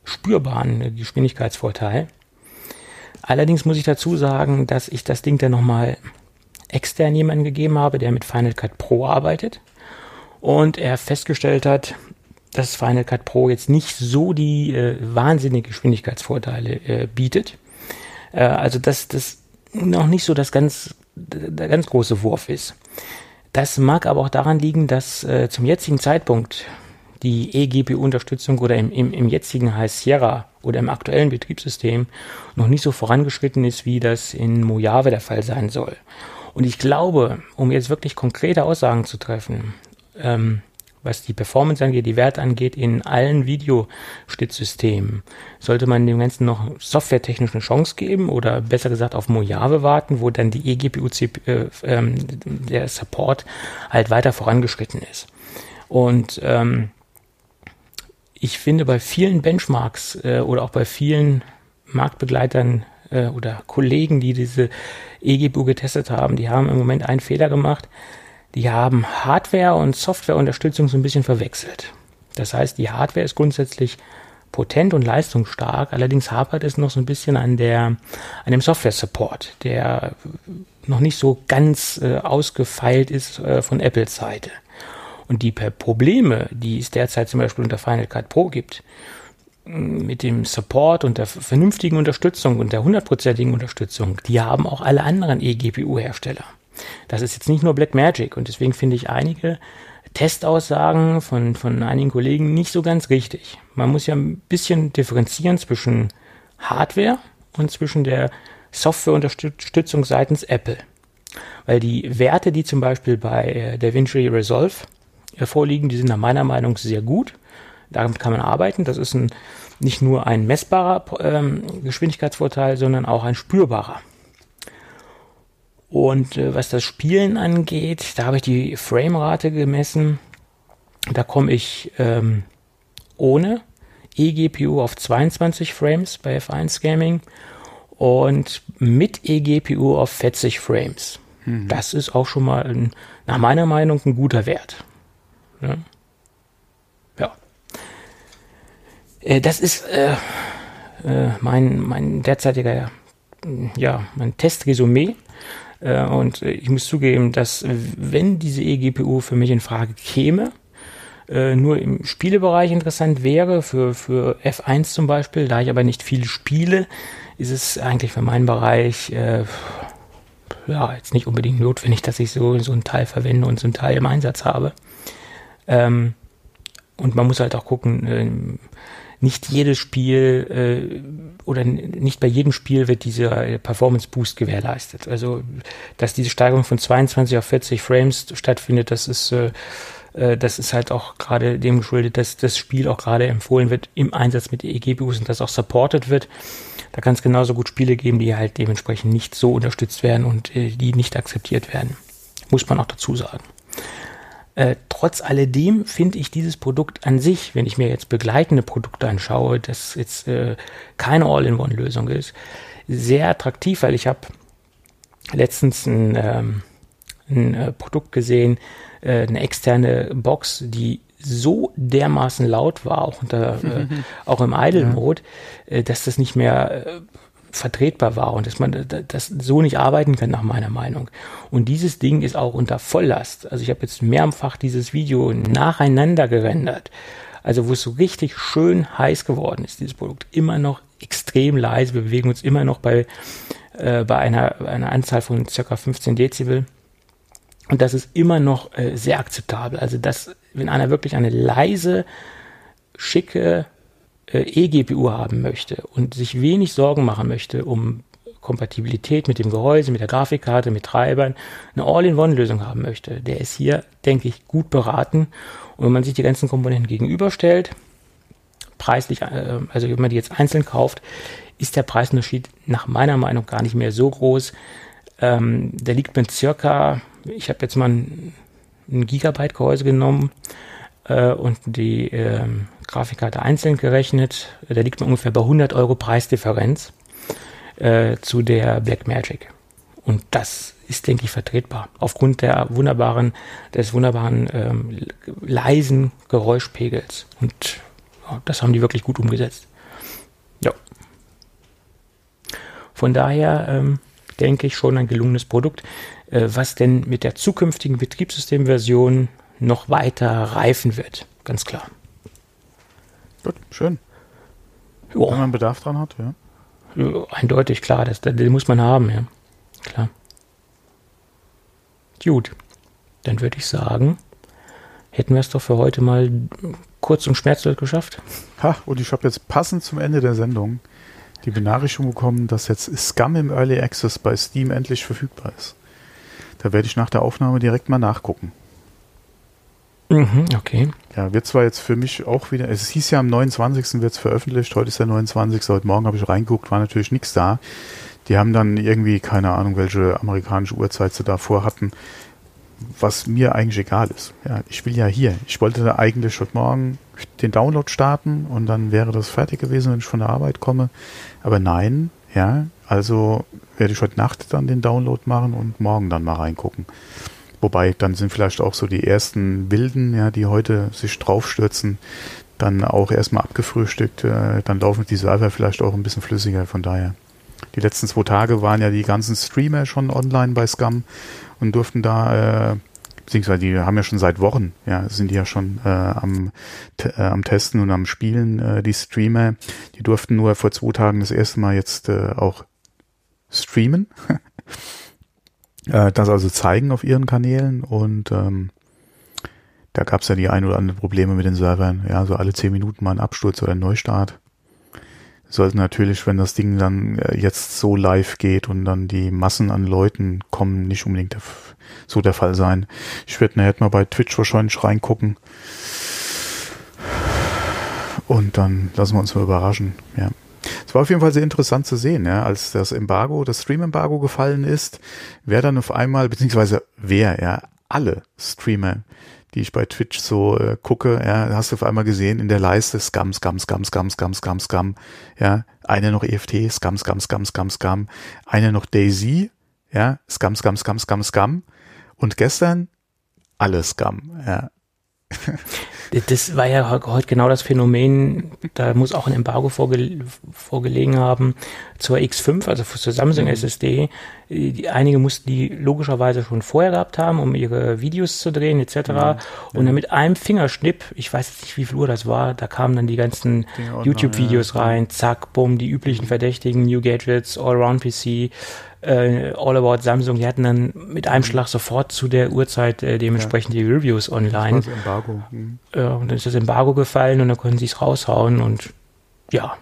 spürbaren Geschwindigkeitsvorteil. Allerdings muss ich dazu sagen, dass ich das Ding dann nochmal extern jemanden gegeben habe, der mit Final Cut Pro arbeitet. Und er festgestellt hat, dass Final Cut Pro jetzt nicht so die äh, wahnsinnigen Geschwindigkeitsvorteile äh, bietet. Äh, also dass das noch nicht so das ganz, der ganz große Wurf ist. Das mag aber auch daran liegen, dass äh, zum jetzigen Zeitpunkt die eGPU-Unterstützung oder im, im, im jetzigen High Sierra oder im aktuellen Betriebssystem noch nicht so vorangeschritten ist, wie das in Mojave der Fall sein soll. Und ich glaube, um jetzt wirklich konkrete Aussagen zu treffen, ähm, was die Performance angeht, die Werte angeht, in allen Videoschnittsystemen, sollte man dem Ganzen noch softwaretechnisch eine Chance geben oder besser gesagt auf Mojave warten, wo dann die eGPU, äh, ähm, der Support halt weiter vorangeschritten ist. Und ähm, ich finde bei vielen Benchmarks äh, oder auch bei vielen Marktbegleitern äh, oder Kollegen, die diese eGPU getestet haben, die haben im Moment einen Fehler gemacht. Die haben Hardware und Softwareunterstützung so ein bisschen verwechselt. Das heißt, die Hardware ist grundsätzlich potent und leistungsstark, allerdings hapert es noch so ein bisschen an der an dem Software Support, der noch nicht so ganz äh, ausgefeilt ist äh, von Apples Seite. Und die Probleme, die es derzeit zum Beispiel unter Final Cut Pro gibt, mit dem Support und der vernünftigen Unterstützung und der hundertprozentigen Unterstützung, die haben auch alle anderen eGPU-Hersteller. Das ist jetzt nicht nur Blackmagic und deswegen finde ich einige Testaussagen von, von einigen Kollegen nicht so ganz richtig. Man muss ja ein bisschen differenzieren zwischen Hardware und zwischen der Softwareunterstützung seitens Apple. Weil die Werte, die zum Beispiel bei äh, DaVinci Resolve vorliegen, die sind nach meiner Meinung sehr gut. Damit kann man arbeiten. Das ist ein, nicht nur ein messbarer ähm, Geschwindigkeitsvorteil, sondern auch ein spürbarer. Und äh, was das Spielen angeht, da habe ich die Framerate gemessen. Da komme ich ähm, ohne eGPU auf 22 Frames bei F1 Gaming und mit eGPU auf 40 Frames. Mhm. Das ist auch schon mal ein, nach meiner Meinung ein guter Wert. Ja. ja. Äh, das ist äh, äh, mein, mein derzeitiger, ja, mein Testresümee. Äh, und ich muss zugeben, dass wenn diese eGPU für mich in Frage käme, äh, nur im Spielebereich interessant wäre, für, für F1 zum Beispiel, da ich aber nicht viel spiele, ist es eigentlich für meinen Bereich äh, ja, jetzt nicht unbedingt notwendig, dass ich so, so einen Teil verwende und so einen Teil im Einsatz habe. Ähm, und man muss halt auch gucken, äh, nicht jedes Spiel äh, oder nicht bei jedem Spiel wird dieser Performance Boost gewährleistet. Also, dass diese Steigerung von 22 auf 40 Frames stattfindet, das ist, äh, äh, das ist halt auch gerade dem geschuldet, dass das Spiel auch gerade empfohlen wird im Einsatz mit EGPUs und das auch supported wird. Da kann es genauso gut Spiele geben, die halt dementsprechend nicht so unterstützt werden und äh, die nicht akzeptiert werden. Muss man auch dazu sagen. Äh, trotz alledem finde ich dieses Produkt an sich, wenn ich mir jetzt begleitende Produkte anschaue, das jetzt äh, keine All-in-One-Lösung ist, sehr attraktiv, weil ich habe letztens ein, ähm, ein äh, Produkt gesehen, äh, eine externe Box, die so dermaßen laut war, auch unter, äh, auch im Idle-Mode, ja. äh, dass das nicht mehr vertretbar war und dass man das so nicht arbeiten kann, nach meiner Meinung. Und dieses Ding ist auch unter Volllast. Also ich habe jetzt mehrfach dieses Video nacheinander gerendert. Also wo es so richtig schön heiß geworden ist, dieses Produkt. Immer noch extrem leise. Wir bewegen uns immer noch bei, äh, bei einer, einer Anzahl von circa 15 Dezibel. Und das ist immer noch äh, sehr akzeptabel. Also das, wenn einer wirklich eine leise, schicke äh, eGPU haben möchte und sich wenig Sorgen machen möchte um Kompatibilität mit dem Gehäuse, mit der Grafikkarte, mit Treibern, eine All-in-One-Lösung haben möchte, der ist hier, denke ich, gut beraten. Und wenn man sich die ganzen Komponenten gegenüberstellt, preislich, äh, also wenn man die jetzt einzeln kauft, ist der Preisunterschied nach meiner Meinung gar nicht mehr so groß. Ähm, der liegt mit circa, ich habe jetzt mal ein, ein Gigabyte Gehäuse genommen äh, und die ähm, Grafikkarte einzeln gerechnet. Da liegt man ungefähr bei 100 Euro Preisdifferenz äh, zu der Blackmagic. Und das ist, denke ich, vertretbar. Aufgrund der wunderbaren, des wunderbaren ähm, leisen Geräuschpegels. Und ja, das haben die wirklich gut umgesetzt. Ja. Von daher ähm, denke ich schon ein gelungenes Produkt, äh, was denn mit der zukünftigen Betriebssystemversion noch weiter reifen wird. Ganz klar. Gut, schön. Jo. Wenn man Bedarf dran hat, ja. ja eindeutig, klar, das, den muss man haben, ja. Klar. Gut, dann würde ich sagen, hätten wir es doch für heute mal kurz und schmerzlos geschafft. Ha, und ich habe jetzt passend zum Ende der Sendung die Benachrichtigung bekommen, dass jetzt Scum im Early Access bei Steam endlich verfügbar ist. Da werde ich nach der Aufnahme direkt mal nachgucken. Mhm, okay. Ja, wird zwar jetzt für mich auch wieder, es hieß ja am 29. wird es veröffentlicht, heute ist der 29. Heute Morgen habe ich reingeguckt, war natürlich nichts da. Die haben dann irgendwie, keine Ahnung, welche amerikanische Uhrzeit sie davor hatten, was mir eigentlich egal ist. Ja, ich will ja hier. Ich wollte eigentlich heute Morgen den Download starten und dann wäre das fertig gewesen, wenn ich von der Arbeit komme. Aber nein, ja, also werde ich heute Nacht dann den Download machen und morgen dann mal reingucken. Wobei, dann sind vielleicht auch so die ersten Wilden, ja, die heute sich draufstürzen, dann auch erstmal abgefrühstückt. Äh, dann laufen die Server vielleicht auch ein bisschen flüssiger. Von daher, die letzten zwei Tage waren ja die ganzen Streamer schon online bei Scum und durften da, äh, beziehungsweise die haben ja schon seit Wochen, ja, sind die ja schon äh, am, äh, am Testen und am Spielen, äh, die Streamer. Die durften nur vor zwei Tagen das erste Mal jetzt äh, auch streamen. äh, das also zeigen auf ihren Kanälen und ähm, da gab es ja die ein oder anderen Probleme mit den Servern. Ja, so alle zehn Minuten mal ein Absturz oder ein Neustart. Sollte natürlich, wenn das Ding dann äh, jetzt so live geht und dann die Massen an Leuten kommen, nicht unbedingt der, so der Fall sein. Ich werde nachher mal bei Twitch wahrscheinlich reingucken. Und dann lassen wir uns mal überraschen. Ja. Es war auf jeden Fall sehr interessant zu sehen, ja, als das Embargo, das Stream-Embargo gefallen ist, wer dann auf einmal, beziehungsweise wer, ja, alle Streamer, die ich bei Twitch so äh, gucke, ja, hast du auf einmal gesehen in der Leiste Scum, Scum, Scum, Scum, Scum, Scum, Scum, ja, eine noch EFT, Scum, Scum, Scum, Scum, Scum, eine noch Daisy, ja, Scum, Scum, Scum, Scum, Scum und gestern alle Scum, ja. Das war ja heute genau das Phänomen, da muss auch ein Embargo vorge vorgelegen haben zur X5, also zur Samsung mhm. SSD. Die, einige mussten die logischerweise schon vorher gehabt haben, um ihre Videos zu drehen etc. Mhm. Und dann mit einem Fingerschnipp, ich weiß nicht, wie viel Uhr das war, da kamen dann die ganzen YouTube-Videos ja. rein, zack, bumm, die üblichen Verdächtigen, New Gadgets, Allround PC, äh, All About Samsung, die hatten dann mit einem Schlag sofort zu der Uhrzeit äh, dementsprechend ja. die Reviews online. Das Embargo. Mhm. Äh, und dann ist das Embargo gefallen und dann konnten sie es raushauen und ja,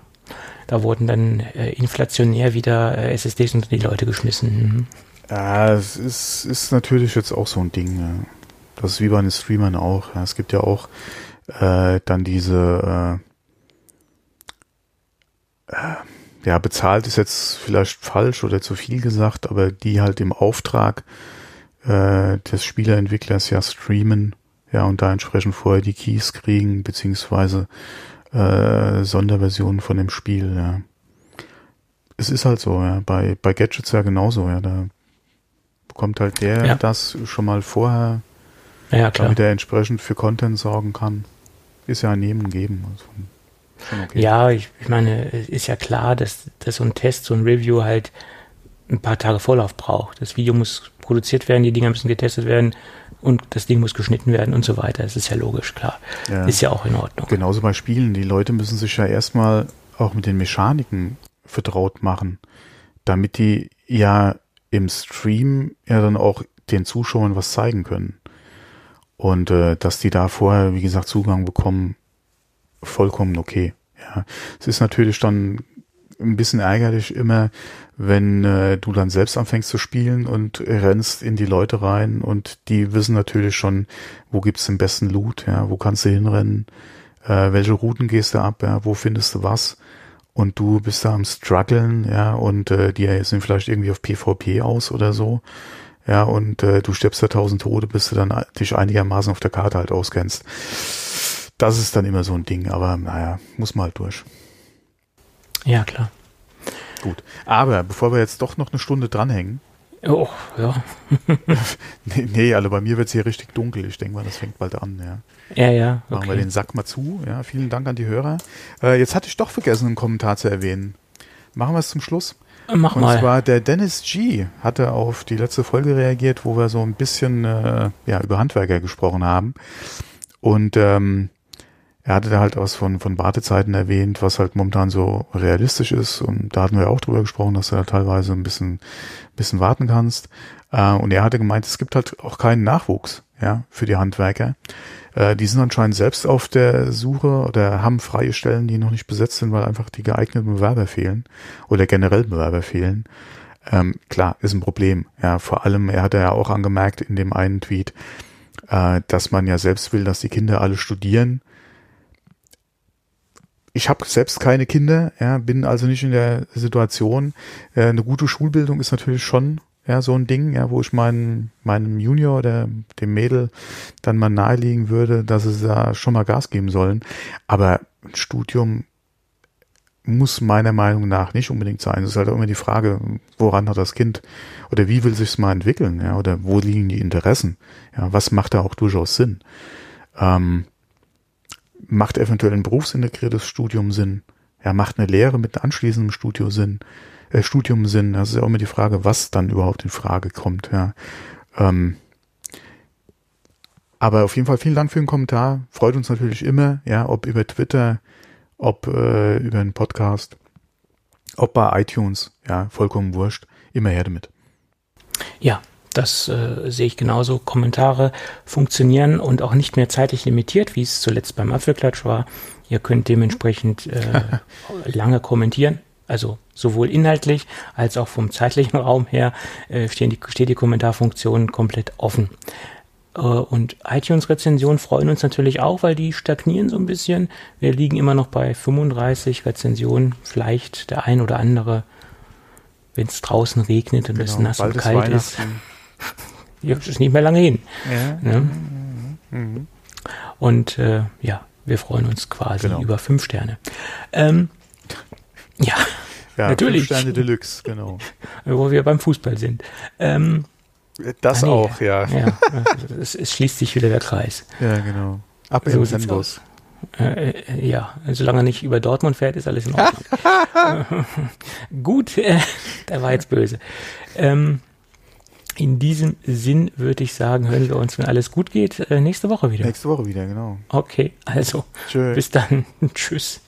da wurden dann äh, inflationär wieder äh, SSDs unter die Leute geschmissen. Mhm. Ja, es ist, ist natürlich jetzt auch so ein Ding. Ja. Das ist wie bei den Streamern auch. Ja. Es gibt ja auch äh, dann diese äh, äh ja, bezahlt ist jetzt vielleicht falsch oder zu viel gesagt, aber die halt im Auftrag äh, des Spielerentwicklers ja streamen, ja, und da entsprechend vorher die Keys kriegen, beziehungsweise äh, Sonderversionen von dem Spiel, ja. Es ist halt so, ja, bei, bei Gadgets ja genauso, ja, da bekommt halt der ja. das schon mal vorher, ja, klar. damit er entsprechend für Content sorgen kann. Ist ja ein Nehmen geben. Also. Okay. Ja, ich, ich meine, es ist ja klar, dass, dass so ein Test, so ein Review halt ein paar Tage Vorlauf braucht. Das Video muss produziert werden, die Dinger müssen getestet werden und das Ding muss geschnitten werden und so weiter. Das ist ja logisch, klar. Ja. Ist ja auch in Ordnung. Genauso bei Spielen. Die Leute müssen sich ja erstmal auch mit den Mechaniken vertraut machen, damit die ja im Stream ja dann auch den Zuschauern was zeigen können. Und äh, dass die da vorher, wie gesagt, Zugang bekommen, vollkommen okay. Ja, es ist natürlich dann ein bisschen ärgerlich immer, wenn äh, du dann selbst anfängst zu spielen und rennst in die Leute rein und die wissen natürlich schon, wo gibt's den besten Loot, ja, wo kannst du hinrennen, äh, welche Routen gehst du ab, ja, wo findest du was und du bist da am struggeln, ja, und äh, die sind vielleicht irgendwie auf PvP aus oder so, ja, und äh, du stirbst da tausend Tode, bis du dann dich einigermaßen auf der Karte halt auskennst das ist dann immer so ein Ding, aber naja, muss mal halt durch. Ja, klar. Gut. Aber bevor wir jetzt doch noch eine Stunde dranhängen. Oh, ja. nee, nee, also bei mir wird es hier richtig dunkel. Ich denke mal, das fängt bald an, ja. Ja, ja. Okay. Machen wir den Sack mal zu. Ja, vielen Dank an die Hörer. Äh, jetzt hatte ich doch vergessen, einen Kommentar zu erwähnen. Machen wir es zum Schluss. Mach Und mal. Und zwar der Dennis G. hatte auf die letzte Folge reagiert, wo wir so ein bisschen äh, ja, über Handwerker gesprochen haben. Und ähm, er hatte da halt was von, von Wartezeiten erwähnt, was halt momentan so realistisch ist. Und da hatten wir auch drüber gesprochen, dass du da teilweise ein bisschen, bisschen warten kannst. Äh, und er hatte gemeint, es gibt halt auch keinen Nachwuchs, ja, für die Handwerker. Äh, die sind anscheinend selbst auf der Suche oder haben freie Stellen, die noch nicht besetzt sind, weil einfach die geeigneten Bewerber fehlen oder generell Bewerber fehlen. Ähm, klar, ist ein Problem. Ja, vor allem, er hat ja auch angemerkt in dem einen Tweet, äh, dass man ja selbst will, dass die Kinder alle studieren. Ich habe selbst keine Kinder, ja, bin also nicht in der Situation. Äh, eine gute Schulbildung ist natürlich schon ja, so ein Ding, ja, wo ich meinen, meinem Junior oder dem Mädel dann mal nahelegen würde, dass sie da schon mal Gas geben sollen. Aber ein Studium muss meiner Meinung nach nicht unbedingt sein. Es ist halt auch immer die Frage, woran hat das Kind oder wie will sich's mal entwickeln, ja, oder wo liegen die Interessen? Ja, was macht da auch durchaus Sinn? Ähm, macht eventuell ein berufsintegriertes Studium Sinn? Ja, macht eine Lehre mit anschließendem Studio Sinn? Äh, Studium Sinn? Das ist ja auch immer die Frage, was dann überhaupt in Frage kommt, ja. Ähm, aber auf jeden Fall vielen Dank für den Kommentar. Freut uns natürlich immer, ja, ob über Twitter, ob äh, über einen Podcast, ob bei iTunes, ja, vollkommen wurscht, immer her damit. Ja, das äh, sehe ich genauso. Kommentare funktionieren und auch nicht mehr zeitlich limitiert, wie es zuletzt beim Apfelklatsch war. Ihr könnt dementsprechend äh, lange kommentieren. Also sowohl inhaltlich als auch vom zeitlichen Raum her äh, die, steht die Kommentarfunktion komplett offen. Äh, und iTunes-Rezensionen freuen uns natürlich auch, weil die stagnieren so ein bisschen. Wir liegen immer noch bei 35 Rezensionen. Vielleicht der ein oder andere, wenn es draußen regnet und es genau, nass und kalt ist. Ja, ist nicht mehr lange hin. Ja. Ne? Mhm. Und äh, ja, wir freuen uns quasi genau. über fünf Sterne. Ähm, ja, ja, natürlich. Fünf Sterne Deluxe, genau. Wo wir beim Fußball sind. Ähm, das ah, nee. auch, ja. ja es, es, schließt sich wieder der Kreis. Ja, genau. Ab in so Sendus. Äh, äh, ja, solange er nicht über Dortmund fährt, ist alles in Ordnung. Gut, äh, der war jetzt böse. Ähm, in diesem Sinn würde ich sagen, hören wir uns, wenn alles gut geht, äh, nächste Woche wieder. Nächste Woche wieder, genau. Okay, also Tschö. bis dann. Tschüss.